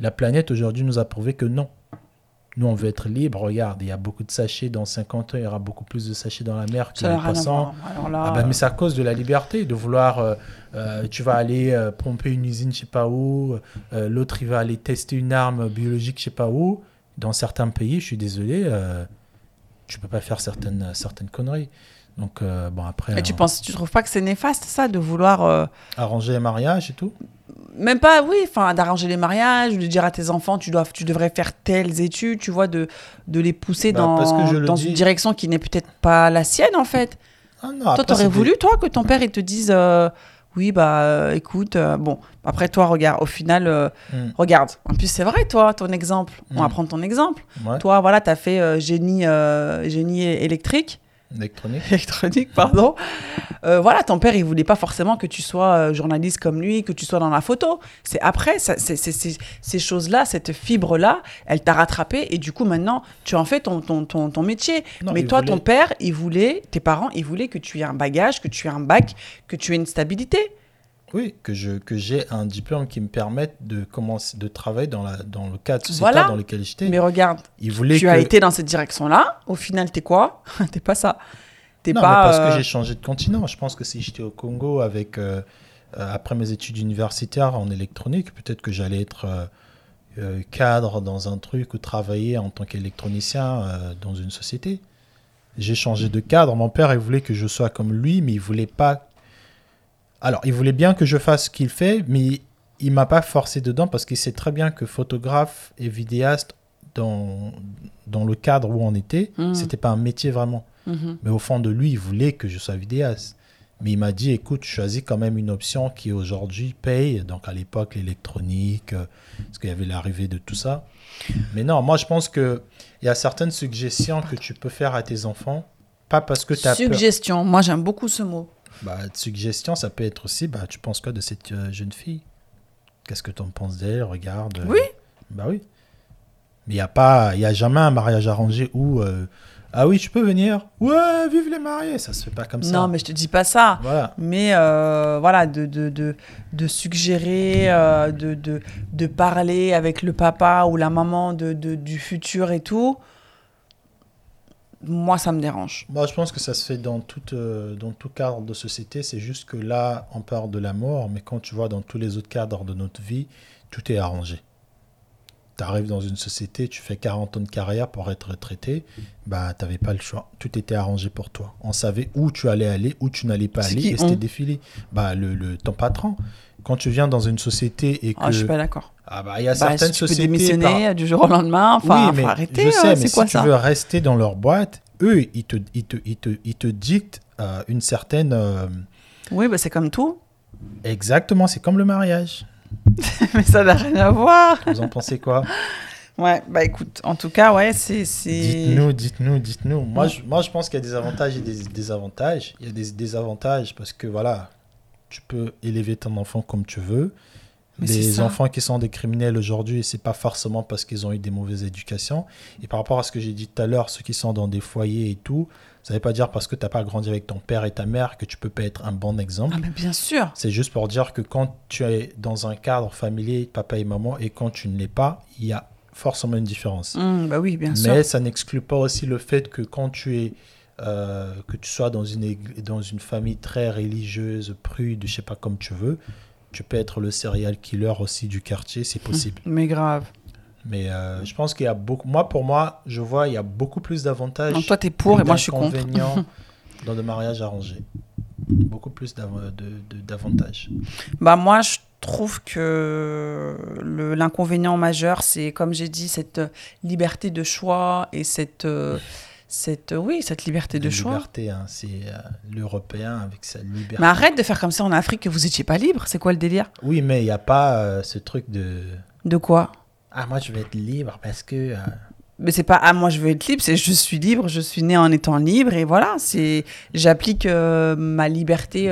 La planète aujourd'hui nous a prouvé que non. Nous, on veut être libre. Regarde, il y a beaucoup de sachets. Dans 50 ans, il y aura beaucoup plus de sachets dans la mer que Ça les. Alors là, Ah bah, mais c'est à cause de la liberté, de vouloir. euh, euh, tu vas aller euh, pomper une usine, je sais pas où. euh, L'autre, il va aller tester une arme biologique, je sais pas où. Dans certains pays, je suis désolé, euh, tu peux pas faire certaines, certaines conneries. Donc, euh, bon, après, Et tu euh, penses, tu trouves pas que c'est néfaste ça de vouloir euh, arranger les mariages et tout? même pas, oui, enfin, d'arranger les mariages, de dire à tes enfants, tu dois, tu devrais faire telles études, tu vois, de, de les pousser Bah, dans, parce que je le dans dis- une direction qui n'est peut-être pas la sienne en fait. Ah non, toi, après, t'aurais voulu, toi, que ton père il te dise, euh, oui, bah, écoute, bon, après toi, regarde, au final, Hmm, regarde. En plus, c'est vrai, toi, ton exemple. On va Mm. prendre ton exemple. ouais, Toi, voilà, t'as fait génie, génie électrique. Électronique. électronique, pardon. Euh, voilà, ton père, il voulait pas forcément que tu sois euh, journaliste comme lui, que tu sois dans la photo. C'est après, ça- c'est- c'est- c'est- ces choses-là, cette fibre-là, elle t'a rattrapé et du coup, maintenant, tu en fais ton, ton, ton, ton métier. Non, Mais toi, voulait- ton père, il voulait, tes parents, ils voulaient que tu aies un bagage, que tu aies un bac, que tu aies une stabilité. Oui, que je que j'ai un diplôme qui me permette de commencer de travailler dans la dans le cadre sociétal Voilà. dans lequel j'étais. Mais regarde, Il voulait tu que as été dans cette direction-là. Au final, t'es quoi? T'es pas ça. T'es non, pas. mais parce euh, que j'ai changé de continent. Je pense que si j'étais au Congo avec euh, euh, après mes études universitaires en électronique, peut-être que j'allais être euh, euh, cadre dans un truc ou travailler en tant qu'électronicien euh, dans une société. J'ai changé de cadre. Mon père, il voulait que je sois comme lui, mais il voulait pas. Alors, il voulait bien que je fasse ce qu'il fait, mais il m'a pas forcé dedans parce qu'il sait très bien que photographe et vidéaste dans dans le cadre où on était, Mhm. c'était pas un métier vraiment. mhm. Mais au fond de lui, il voulait que je sois vidéaste. Mais il m'a dit, écoute, choisis quand même une option qui aujourd'hui paye. Donc à l'époque, l'électronique, euh, parce qu'il y avait l'arrivée de tout ça. Mais non, moi je pense qu'il y a certaines suggestions que tu peux faire à tes enfants. Pas parce que tu as peur. Suggestion. Moi, j'aime beaucoup ce mot. Bah, suggestion, ça peut être aussi, bah, tu penses quoi de cette euh, jeune fille? Qu'est-ce que tu en penses d'elle? Regarde. euh, Oui. Bah oui. Mais il n'y a, pas- il a jamais un mariage arrangé où. euh, ah oui, tu peux venir? Ouais, vive les mariés Ça se fait pas comme ça. Non, mais je te dis pas ça. Voilà. Mais euh, voilà, de, de, de, de suggérer, euh, de, de, de parler avec le papa ou la maman de, de- du futur et tout, moi, ça me dérange. Moi, je pense que ça se fait dans tout, euh, dans tout cadre de société. C'est juste que là, on parle de la mort, mais quand tu vois dans tous les autres cadres de notre vie, tout est arrangé. Tu arrives dans une société, tu fais 40 ans de carrière pour être retraité, bah, tu n'avais pas le choix. Tout était arrangé pour toi. On savait où tu allais aller, où tu n'allais pas aller, et c'était défilé. Bah, le, le, ton patron. Quand tu viens dans une société et que. Ah, je suis pas d'accord. Ah, bah, il y a Bah, certaines si tu peux sociétés. démissionner par- du jour au lendemain, enfin, oui, mais faut arrêter. je sais, euh, mais c'est quoi si ça tu veux rester dans leur boîte, eux, ils te, ils te, ils te, ils te dictent euh, une certaine. euh, Oui, bah, c'est comme tout. exactement, c'est comme le mariage. mais ça n'a rien à voir. Vous en pensez quoi? Ouais, bah écoute, en tout cas, ouais, c'est. c'est- Dites-nous, dites-nous, dites-nous. Moi, Ouais. je, moi, je pense qu'il y a des avantages et des désavantages. Il y a des désavantages parce que voilà, tu peux élever ton enfant comme tu veux, Mais les enfants qui sont des criminels aujourd'hui, c'est pas forcément parce qu'ils ont eu des mauvaises éducations. Et par rapport à ce que j'ai dit tout à l'heure, ceux qui sont dans des foyers et tout, ça veut pas dire parce que t'as pas grandi avec ton père et ta mère que tu peux pas être un bon exemple. Ah, mais bien sûr. C'est juste pour dire que quand tu es dans un cadre familier, papa et maman, et quand tu ne l'es pas, il y a forcément une différence. Hum, bah oui, bien sûr. Mais ça n'exclut pas aussi le fait que quand tu es euh, que tu sois dans une dans une famille très religieuse, prude, je sais pas comme tu veux, tu peux être le serial killer aussi du quartier, c'est possible. Mais grave. Mais euh, je pense qu'il y a beaucoup. Moi, pour moi, je vois il y a beaucoup plus d'avantages. Donc toi, t'es pour et moi, je suis contre. dans le mariage arrangé. Beaucoup plus d'avantages. Bah moi, je trouve que l'inconvénient majeur, c'est comme j'ai dit, cette euh, liberté de choix et cette, euh, cette, oui, cette liberté de choix. liberté, hein, c'est euh, l'Européen avec sa liberté. Mais arrête de faire comme ça en Afrique que vous étiez pas libre. C'est quoi le délire? Oui, mais il n'y a pas euh, ce truc de De quoi? Ah, moi, je vais être libre parce que. euh, Mais c'est pas ah moi je veux être libre, c'est je suis libre, je suis né en étant libre et voilà, c'est j'applique euh, ma liberté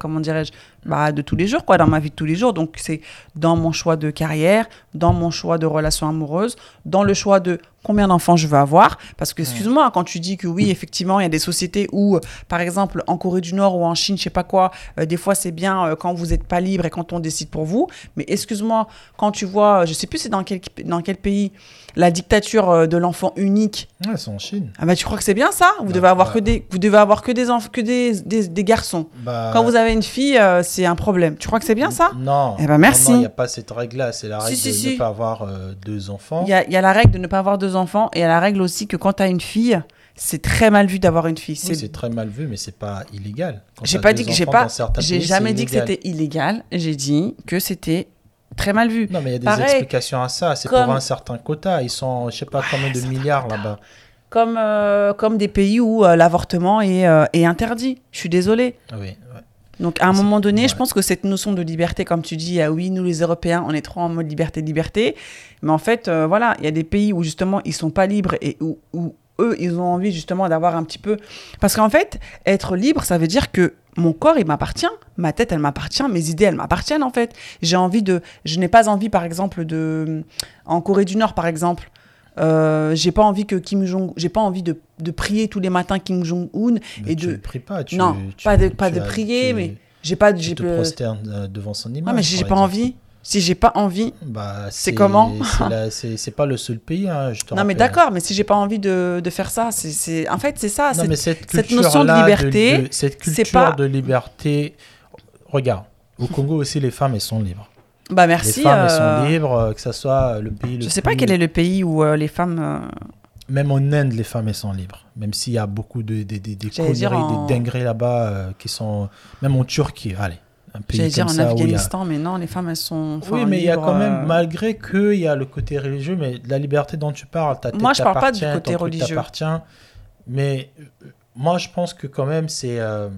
comment dirais-je bah, de tous les jours quoi dans ma vie de tous les jours. Donc c'est dans mon choix de carrière, dans mon choix de relation amoureuse, dans le choix de combien d'enfants je veux avoir parce que excuse-moi quand tu dis que oui effectivement il y a des sociétés où euh, par exemple en Corée du Nord ou en Chine je sais pas quoi euh, des fois c'est bien euh, quand vous n'êtes pas libre et quand on décide pour vous mais excuse-moi quand tu vois je sais plus c'est dans quel dans quel pays la dictature de l'enfant unique Ouais, c'est en Chine. ah bah tu crois que c'est bien ça? Vous Bah, devez avoir bah. que des vous devez avoir que des que des, des, des garçons. Bah, Quand vous avez une fille, euh, c'est un problème. Tu crois que c'est bien ça? Non. Eh ben, merci. Non, il n'y a pas cette règle-là. C'est la règle si, de si. ne pas avoir deux enfants. Il y y a la règle de ne pas avoir deux enfants et a la règle aussi que quand tu as une fille, c'est très mal vu d'avoir une fille. C'est très mal vu, mais c'est pas illégal. J'ai pas dit que j'ai pas j'ai jamais dit que c'était illégal, j'ai dit que c'était très mal vu. Non, mais il y a des Pareil, explications à ça. C'est comme- pour un certain quota. Ils sont, je sais pas combien de milliards là-bas. Comme euh, comme des pays où euh, l'avortement est, euh, est interdit. Je suis désolée. Oui. Donc à un moment donné, je pense que cette notion de liberté, comme tu dis, ah oui, nous les Européens, on est trop en mode liberté, liberté. Mais en fait, euh, voilà, il y a des pays où justement ils sont pas libres et où, où eux, ils ont envie justement d'avoir un petit peu. Parce qu'en fait, être libre, ça veut dire que mon corps, il m'appartient, ma tête, elle m'appartient, mes idées, elles m'appartiennent en fait. J'ai envie de. Je n'ai pas envie, par exemple, de. En Corée du Nord, par exemple. Euh, j'ai pas envie que Kim Jong, j'ai pas envie de, de prier tous les matins Kim Jong Un et tu de ne pries pas. Tu, non tu- pas de pas de prier mais j'ai pas Tu te prosternes euh, devant son image. Ouais, mais j'ai pas envie. Si j'ai pas envie. Bah, C'est comment c'est pas le seul pays, hein, je te Non, mais d'accord, mais si j'ai pas envie de, de faire ça, c'est-. En fait, c'est ça. Non, mais cette, cette notion de liberté, de- cette culture pas- de liberté. Regarde, au Congo aussi, les femmes, elles sont libres. Bah, Les merci. femmes, elles euh, sont libres, euh, que ce soit le pays le Je sais pas quel est le pays où euh, les femmes. euh, Même en Inde, les femmes, elles sont libres. Même s'il y a beaucoup de, de, de- dire conneries, en- des dingueries là-bas euh, qui sont. Même en Turquie, allez. Un pays J'allais dire en a- Afghanistan, mais non, les femmes, elles sont. enfin, Oui, mais il y a quand même, euh, malgré qu'il y a le côté religieux, mais la liberté dont tu parles, ta Moi, je parle pas du côté religieux. Mais euh, moi, je pense que quand même, c'est euh,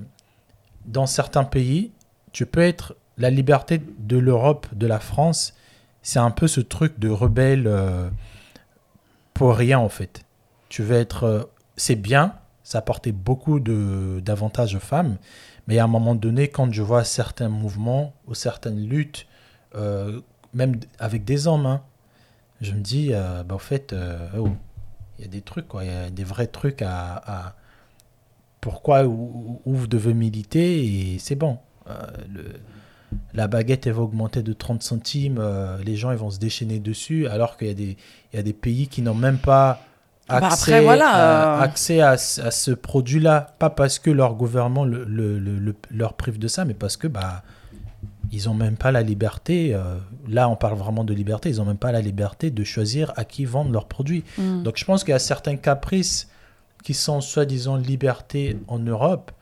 dans certains pays, tu peux être la liberté de l'Europe, de la France, c'est un peu ce truc de rebelle euh, pour rien en fait. Tu veux être, euh, c'est bien, ça apportait beaucoup de d'avantages aux femmes, mais à un moment donné, quand je vois certains mouvements ou certaines luttes, euh, même avec des hommes, hein, je me dis, bah, au fait, oh, il y a des trucs, il y a des vrais trucs à, pourquoi où, où vous devez militer et c'est bon. La baguette elle va augmenter de 30 centimes, euh, les gens ils vont se déchaîner dessus, alors qu'il y a des, il y a des pays qui n'ont même pas Bah accès, après, voilà, à, euh. accès à, ce- à ce produit-là. Pas parce que leur gouvernement le, le- le- le- leur prive de ça, mais parce que bah, ils n'ont même pas la liberté. euh, là, on parle vraiment de liberté, ils n'ont même pas la liberté de choisir à qui vendre leurs produits. hmm. Donc je pense qu'il y a certains caprices qui sont soi-disant liberté en Europe.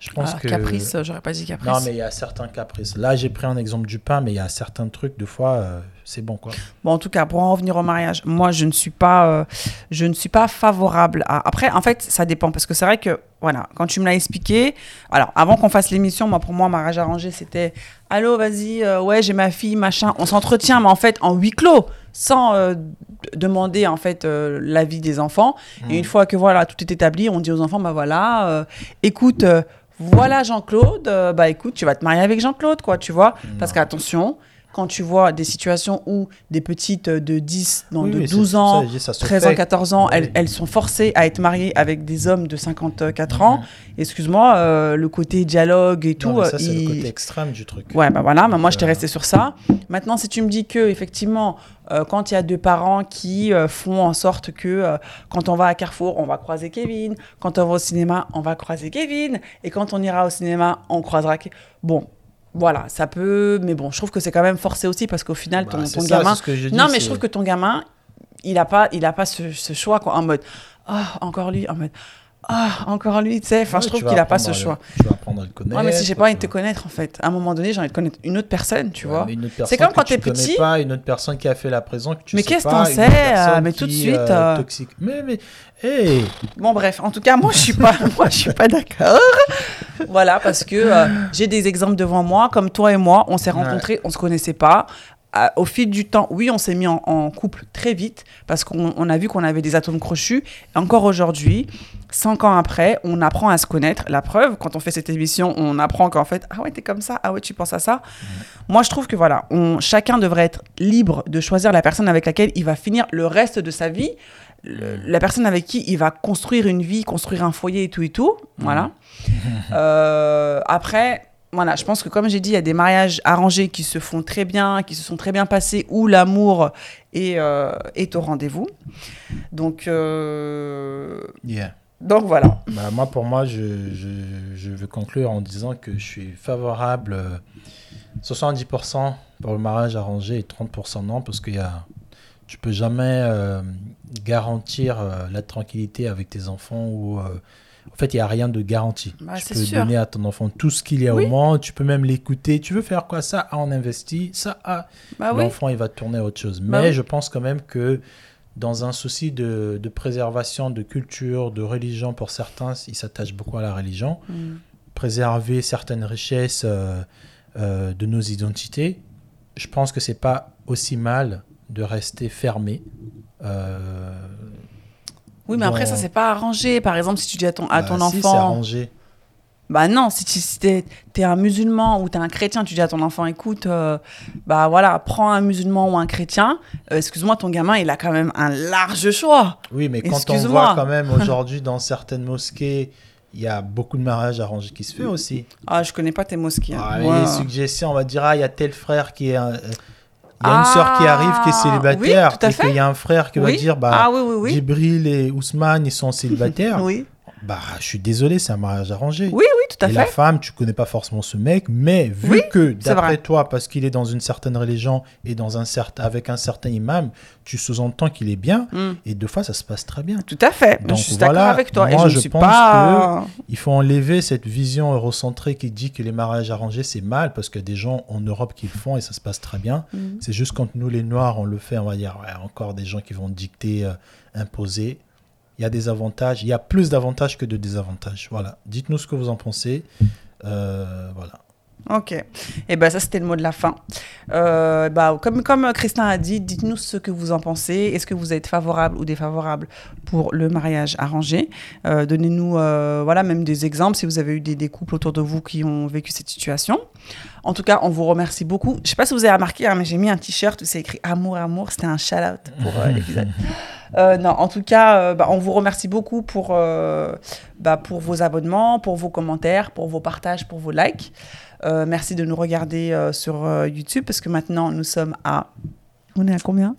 Je pense Ah, que... Caprice, j'aurais pas dit caprice. Non, mais il y a certains caprices. Là, j'ai pris un exemple du pain, mais il y a certains trucs, de fois, euh, c'est bon, quoi. Bon, en tout cas, pour en revenir au mariage, moi, je ne suis pas, euh, je ne suis pas favorable à. Après, en fait, ça dépend parce que c'est vrai que, voilà, quand tu me l'as expliqué, alors avant qu'on fasse l'émission, moi, pour moi, mariage arrangé, c'était, allô, vas-y, euh, ouais, j'ai ma fille, machin, on s'entretient, mais en fait, en huis clos, sans euh, demander en fait euh, l'avis des enfants. Et une fois que voilà, tout est établi, on dit aux enfants, bah voilà, euh, écoute. voilà Jean-Claude, bah écoute, tu vas te marier avec Jean-Claude, quoi, tu vois. Parce qu'attention, quand tu vois des situations où des petites de 10, non, Oui, de oui, c'est- 12 ça, ans, je ça se 13 ans, fait. 14 ans, Oui. elles, elles sont forcées à être mariées avec des hommes de 54 ans. Mhm. Excuse-moi, le côté dialogue et tout. Non, mais ça, c'est le il- côté extrême du truc. Ouais, bah voilà, bah moi j'étais euh, restée sur ça. Maintenant, si tu me dis que, effectivement, euh, quand il y a deux parents qui euh, font en sorte que euh, quand on va à Carrefour, on va croiser Kevin, quand on va au cinéma, on va croiser Kevin, et quand on ira au cinéma, on croisera. Ke- Bon, voilà, ça peut. Mais bon, je trouve que c'est quand même forcé aussi parce qu'au final, Bah, ton, ton ça, gamin. c'est ce que je dis, non, mais je trouve que ton gamin, il n'a pas, il a pas ce, ce choix, quoi, en mode Ah, encore lui, en mode Ah, encore lui, tu sais. Enfin, Ouais, je trouve qu'il n'a pas ce à le- choix. Tu vas apprendre à le connaître. Ouais, mais si j'ai pas envie de te tu vas- connaître, en fait, à un moment donné, j'ai envie de connaître une autre personne, tu Ouais, vois. mais une autre C'est comme quand que tu t'es connais petit. Pas, une autre personne qui a fait la prison que tu Mais qu'est-ce pas, t'en sais, euh, mais tout de suite, euh, euh, toxique. Mais, mais, hey, Bon bref, en tout cas moi je suis pas moi je suis pas d'accord. voilà parce que euh, j'ai des exemples devant moi comme toi et moi, on s'est rencontrés, on se connaissait pas. À- au fil du temps, oui, on s'est mis en, en couple très vite parce qu'on on a vu qu'on avait des atomes crochus. Encore aujourd'hui, cinq ans après, on apprend à se connaître. La preuve, quand on fait cette émission, on apprend qu'en fait, ah ouais, t'es comme ça, ah ouais, tu penses à ça. Moi, je trouve que voilà, on, chacun devrait être libre de choisir la personne avec laquelle il va finir le reste de sa vie, le- la personne avec qui il va construire une vie, construire un foyer et tout et tout. Voilà. Euh, après, voilà, je pense que comme j'ai dit, il y a des mariages arrangés qui se font très bien, qui se sont très bien passés, où l'amour est, euh, est au rendez-vous. Donc, euh, yeah. donc voilà. Bah, moi, pour moi, je, je, je veux conclure en disant que je suis favorable euh, 70% pour le mariage arrangé et 30% non, parce que y a, tu peux jamais euh, garantir euh, la tranquillité avec tes enfants ou. En fait, il n'y a rien de garanti. Bah, tu peux sûr. donner à ton enfant tout ce qu'il y a Oui. au monde, tu peux même l'écouter. Tu veux faire quoi? Ça, ah, on investit. Ça, ah, Bah oui. l'enfant, il va tourner à autre chose. Bah Mais oui. je pense quand même que dans un souci de, de préservation de culture, de religion pour certains, ils s'attachent beaucoup à la religion. Mm. Préserver certaines richesses euh, euh, de nos identités, je pense que c'est pas aussi mal de rester fermé. Euh, Oui, mais après, ça, c'est pas arrangé. Par exemple, si tu dis à ton, à bah, ton si, c'est enfant. arrangé. Bah non, si tu si t'es, t'es un musulman ou t'es un chrétien, tu dis à ton enfant, écoute, euh, bah voilà, prends un musulman ou un chrétien. Euh, excuse-moi, ton gamin, il a quand même un large choix. Oui, mais quand on voit quand même aujourd'hui dans certaines mosquées, il y a beaucoup de mariages arrangés qui se fait aussi. Ah, je connais pas tes mosquées. hein. Ah, Ouais. Les suggestions, on va dire, ah, il y a tel frère qui est. un- euh, Il y a une Ah, sœur qui arrive qui est célibataire. oui, et qu'il y a un frère qui va dire bah, ah oui, oui, oui. Djibril et Ousmane, ils sont célibataires. Oui, Bah, je suis désolé, c'est un mariage arrangé. oui, oui, tout à et la fait. femme, tu connais pas forcément ce mec, mais vu Oui, que, d'après toi, parce qu'il est dans une certaine religion et dans un certain, avec un certain imam, tu sous-entends qu'il est bien, Mm. et deux fois, ça se passe très bien. Tout à fait. Donc je suis voilà, d'accord avec toi. moi, et je, je ne suis pense pas. Il faut enlever cette vision eurocentrée qui dit que les mariages arrangés, c'est mal, parce qu'il y a des gens en Europe qui le font et ça se passe très bien. Mm. C'est juste quand nous, les Noirs, on le fait, on va dire, ouais, encore des gens qui vont dicter, euh, imposer. Il y a des avantages, il y a plus d'avantages que de désavantages. Voilà. Dites-nous ce que vous en pensez. Euh, voilà. Ok. Et ben ça c'était le mot de la fin. Euh, bah, comme comme Christin a dit, dites-nous ce que vous en pensez. Est-ce que vous êtes favorable ou défavorable pour le mariage arrangé? Euh, Donnez-nous euh, voilà même des exemples si vous avez eu des, des couples autour de vous qui ont vécu cette situation. En tout cas, on vous remercie beaucoup. Je sais pas si vous avez remarqué, hein, mais j'ai mis un t-shirt où c'est écrit amour amour. C'était un shout out pour euh, l'épisode. Euh, non, en tout cas, euh, bah, on vous remercie beaucoup pour, euh, bah, pour vos abonnements, pour vos commentaires, pour vos partages, pour vos likes. Euh, merci de nous regarder euh, sur euh, YouTube parce que maintenant nous sommes à. On est à combien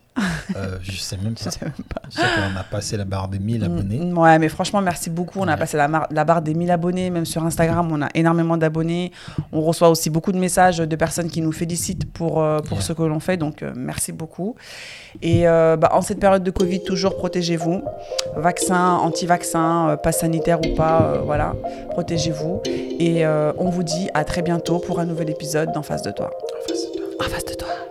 Euh, je sais même Je pas. sais même pas. Je sais qu'on a passé la barre des 1000 abonnés. Mm, Ouais, mais franchement, merci beaucoup. On a passé la, barre des 1000 abonnés, même sur Instagram, on a énormément d'abonnés. On reçoit aussi beaucoup de messages de personnes qui nous félicitent pour, euh, pour Yeah. ce que l'on fait, donc euh, merci beaucoup. Et bah, en cette période de Covid, toujours protégez-vous. Vaccin, anti-vaccin, passe sanitaire ou pas, voilà, protégez-vous. Et on vous dit à très bientôt pour un nouvel épisode d'En face de toi. En face de toi. En face de toi.